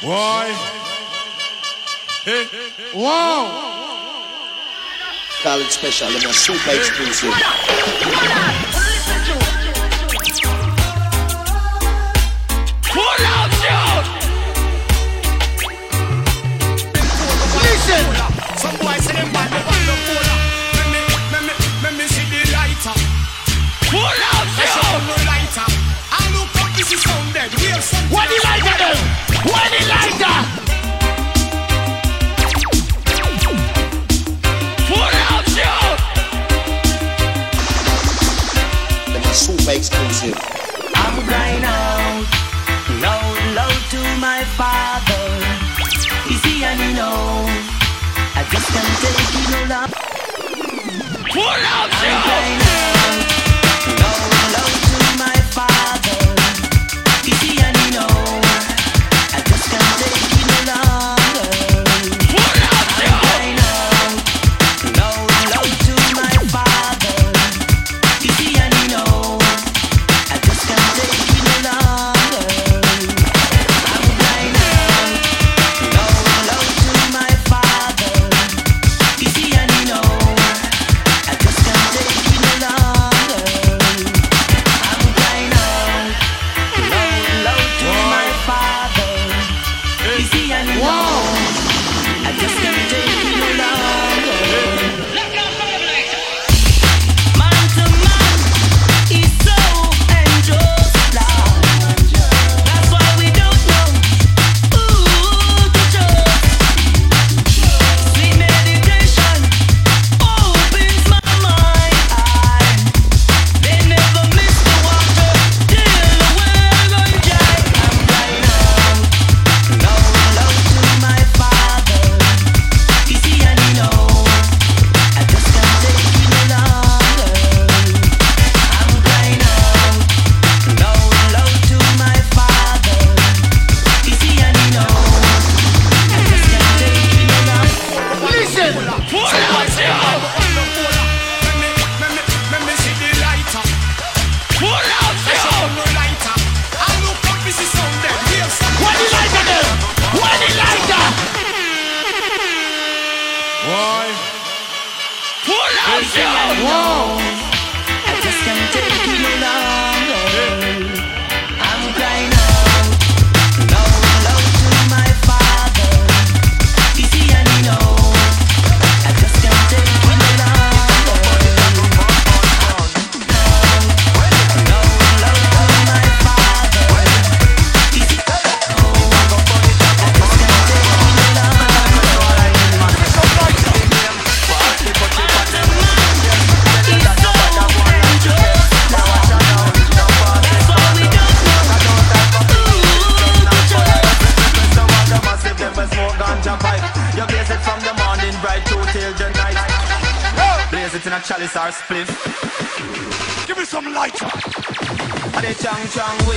Why? Hey. Wow. College special, I'm a super exclusive. What he like to do? What he like to? Put out you. Super exclusive. I'm crying out loud, loud to my father. You see, and you know, I just can't take it no longer. Pull out you. I'm crying out. Chang Chang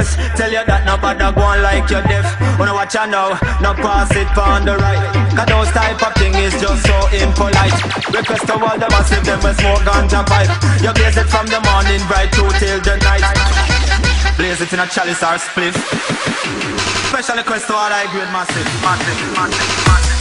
yes. Tell you that nobody go on like you're deaf. Wanna watch out now, now pass it on the right. Cause those type of thing is just so impolite. Request to all the massive, them a smoke ganja pipe. You blaze it from the morning bright through till the night. Blaze it in a chalice or spliff. Special request to all I great massive, massive, massive, massive.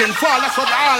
And fall. That's what I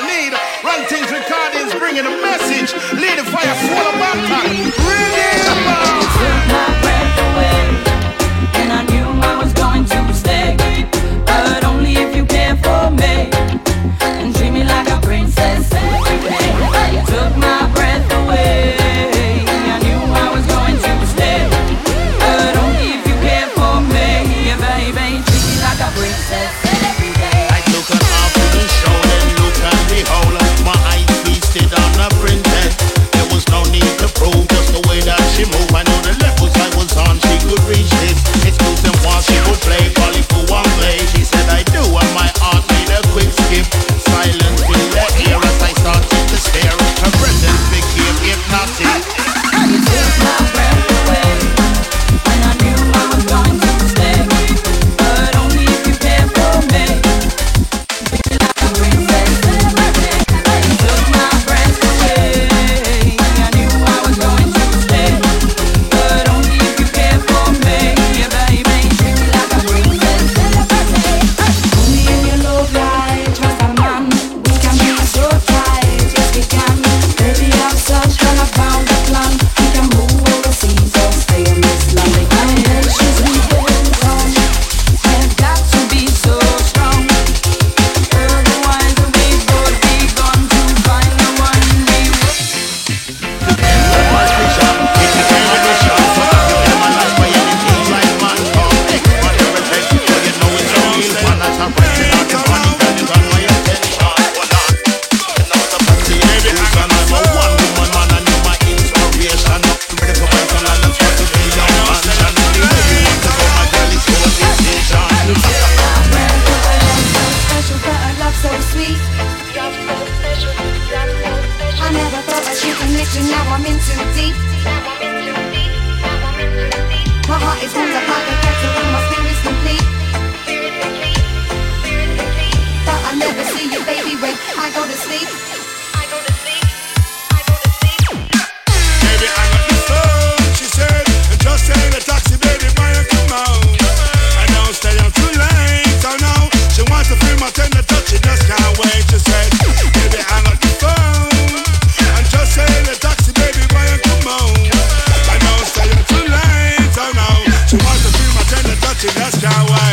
my tender touch,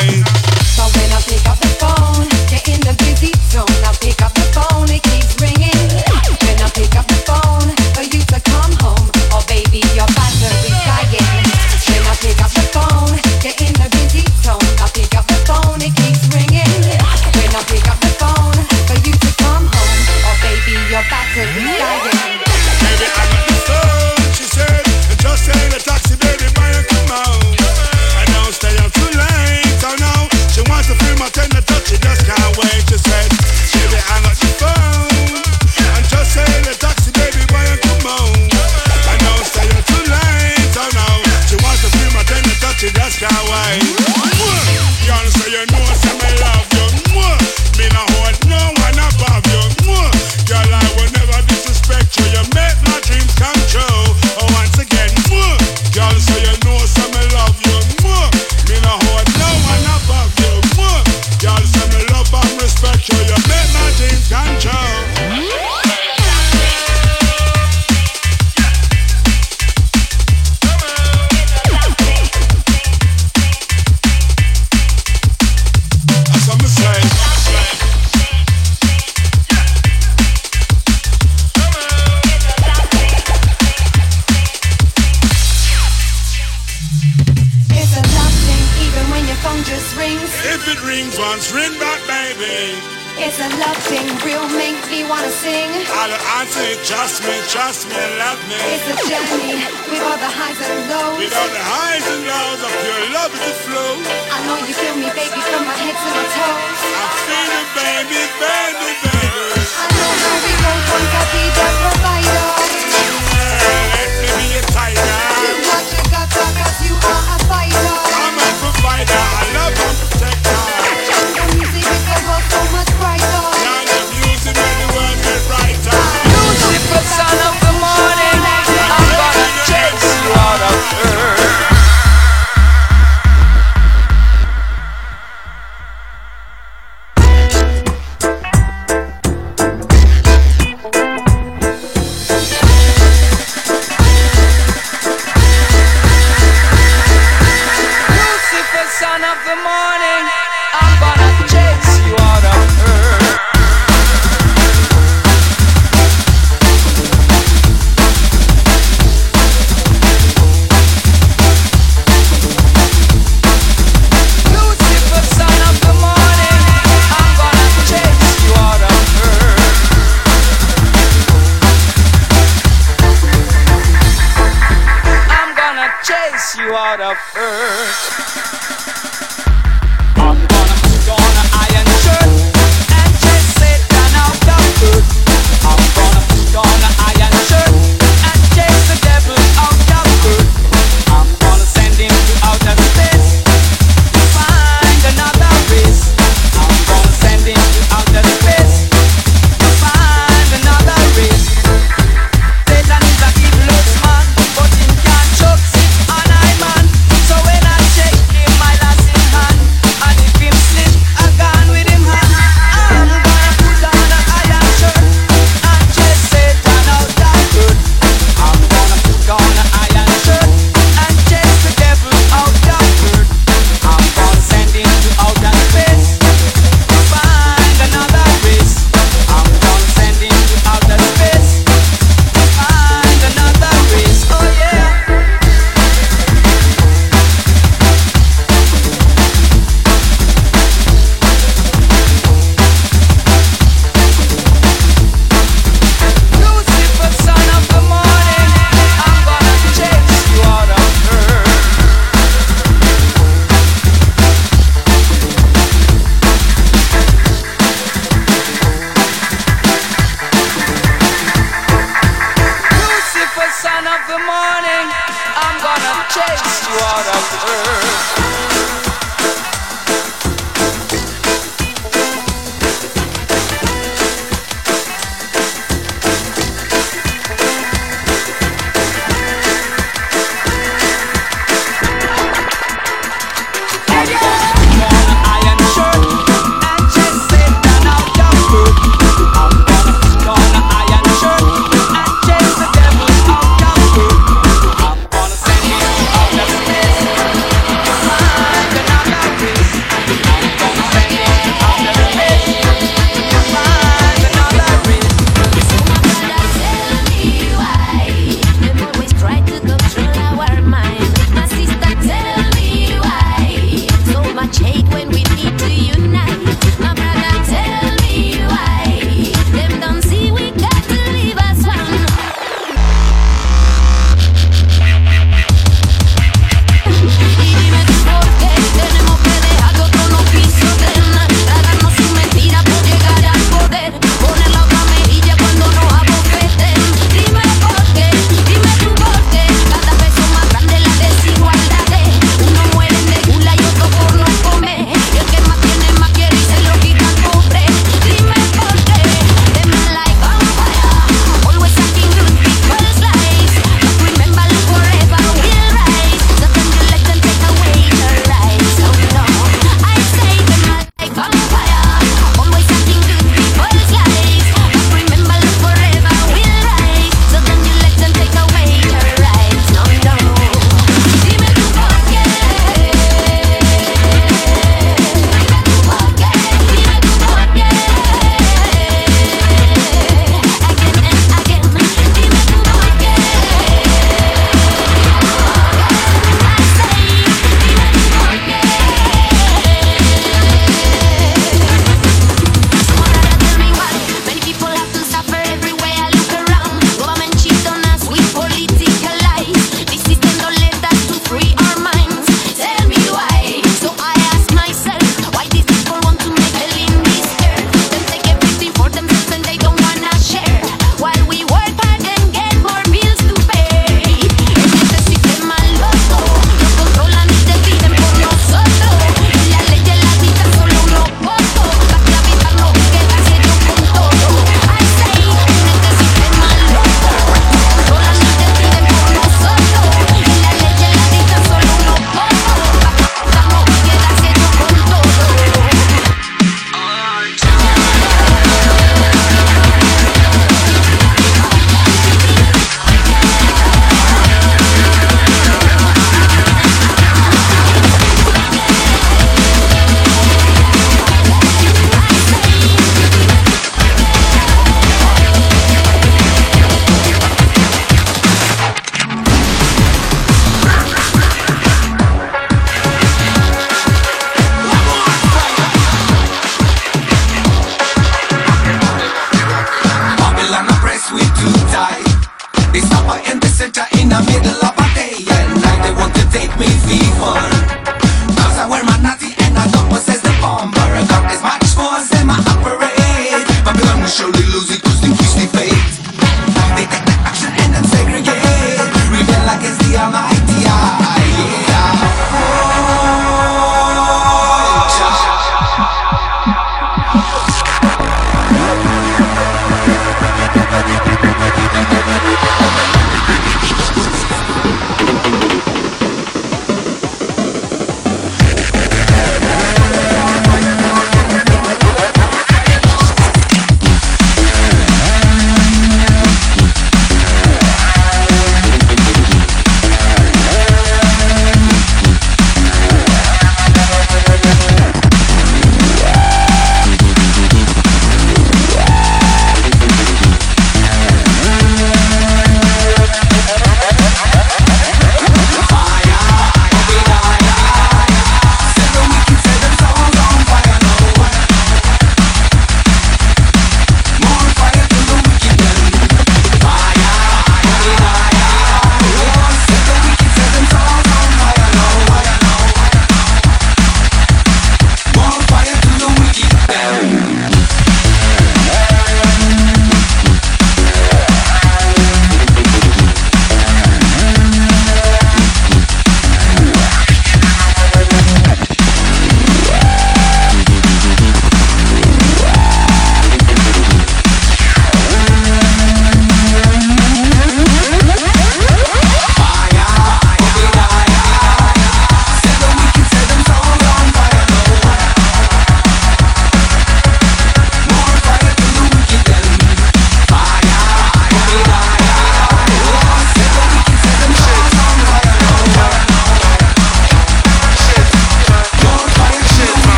chase you out of earth.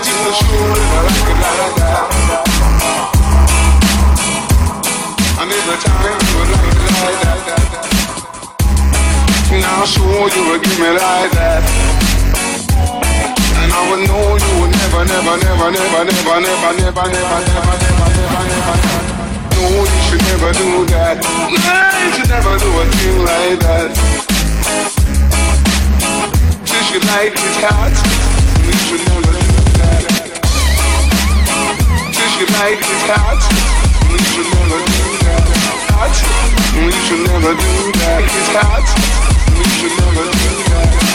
empty for sure, and I like it like that. I never time you would like it like that. Now sure you would give me like that. And I would know you would never, never, never, never, never, never, never, never, never, never, never, never, never. No, you should never do that. No, you should never do a thing like that. Since you like it hot, you should never your hot. You should never do that. Hot. You should never do that. It's hot. You should never do that.